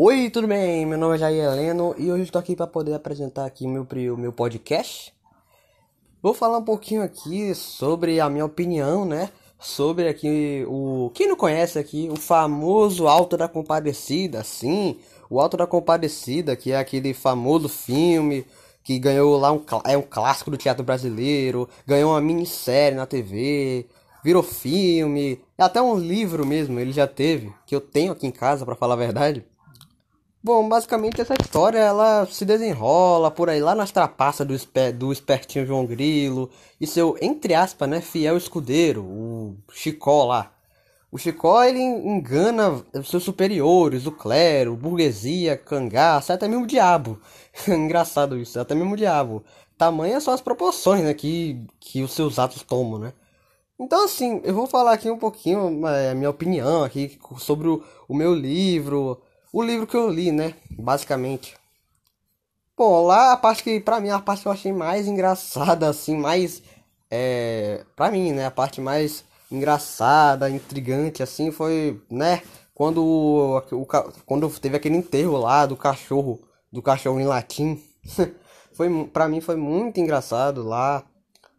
Oi, tudo bem? Meu nome é Jair Heleno e hoje estou aqui para poder apresentar aqui meu, meu podcast. Vou falar um pouquinho aqui sobre a minha opinião, né? Sobre aqui o... Quem não conhece aqui, o famoso Alto da Compadecida, sim. O Alto da Compadecida, que é aquele famoso filme que ganhou lá um... É um clássico do teatro brasileiro. Ganhou uma minissérie na TV virou filme, até um livro mesmo ele já teve, que eu tenho aqui em casa para falar a verdade. Bom, basicamente essa história ela se desenrola por aí lá nas trapaças do, esper, do espertinho João Grilo e seu, entre aspas, né, fiel escudeiro, o Chicó lá. O Chicó ele engana seus superiores, o clero, burguesia, cangaço, até mesmo o diabo. Engraçado isso, até mesmo o diabo. Tamanhas são as proporções né, que, que os seus atos tomam, né? Então, assim, eu vou falar aqui um pouquinho é, a minha opinião aqui sobre o, o meu livro, o livro que eu li, né? Basicamente. Bom, lá a parte que, pra mim, a parte que eu achei mais engraçada, assim, mais. É, pra mim, né? A parte mais engraçada, intrigante, assim, foi, né? Quando, o, quando teve aquele enterro lá do cachorro, do cachorro em latim. foi, pra mim foi muito engraçado lá.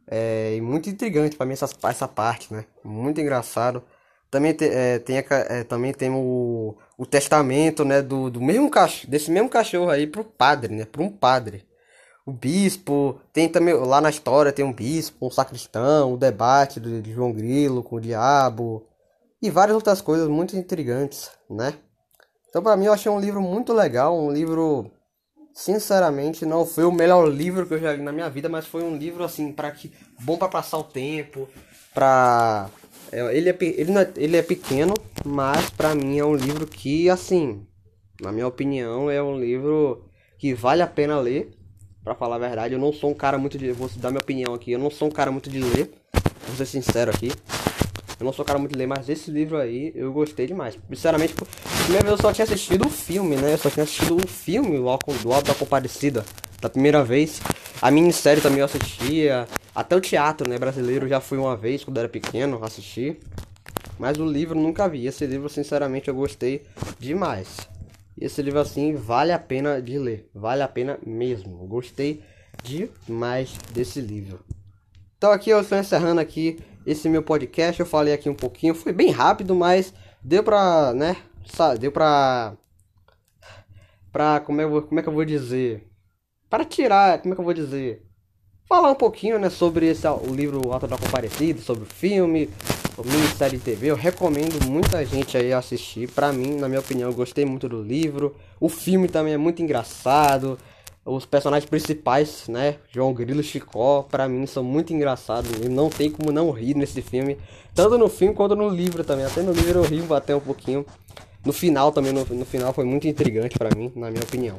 É, e muito intrigante para mim essa, essa parte, né? Muito engraçado. Também, te, é, tem, é, também tem o, o testamento, né? Do, do mesmo cachorro, desse mesmo cachorro aí pro padre, né? Para um padre. O bispo, tem também lá na história tem um bispo, um sacristão, o debate de, de João Grilo com o diabo e várias outras coisas muito intrigantes, né? Então para mim eu achei um livro muito legal, um livro sinceramente não foi o melhor livro que eu já li na minha vida, mas foi um livro assim para que bom para passar o tempo, para ele é ele, é, ele é pequeno, mas para mim é um livro que assim, na minha opinião, é um livro que vale a pena ler. Para falar a verdade, eu não sou um cara muito de vou dar minha opinião aqui, eu não sou um cara muito de ler. Vou ser sincero aqui. Eu não sou um cara muito de ler, mas esse livro aí eu gostei demais. Sinceramente, primeira vez eu só tinha assistido o filme, né? Eu só tinha assistido o filme do Alto da Comparecida. Da primeira vez. A minissérie também eu assistia. Até o teatro, né? Brasileiro já fui uma vez quando era pequeno assistir. Mas o livro nunca vi. Esse livro, sinceramente, eu gostei demais. Esse livro, assim, vale a pena de ler. Vale a pena mesmo. Gostei demais desse livro. Então aqui eu estou encerrando aqui esse meu podcast. Eu falei aqui um pouquinho, foi bem rápido, mas deu pra, né? Deu pra. Pra. Como é, como é que eu vou dizer? Para tirar, como é que eu vou dizer? Falar um pouquinho, né, sobre esse, o livro Alto da Comparecida, sobre o filme, o minissérie de TV. Eu recomendo muita gente aí assistir. Pra mim, na minha opinião, eu gostei muito do livro. O filme também é muito engraçado os personagens principais, né? João Grilo e Chicó, para mim são muito engraçados. E não tem como não rir nesse filme. Tanto no filme quanto no livro também. Até no livro eu rio até um pouquinho. No final também, no, no final foi muito intrigante para mim, na minha opinião.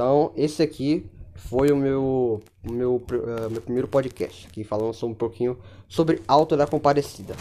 Então, esse aqui foi o meu, meu, uh, meu primeiro podcast. Aqui falando um pouquinho sobre Alto da Comparecida.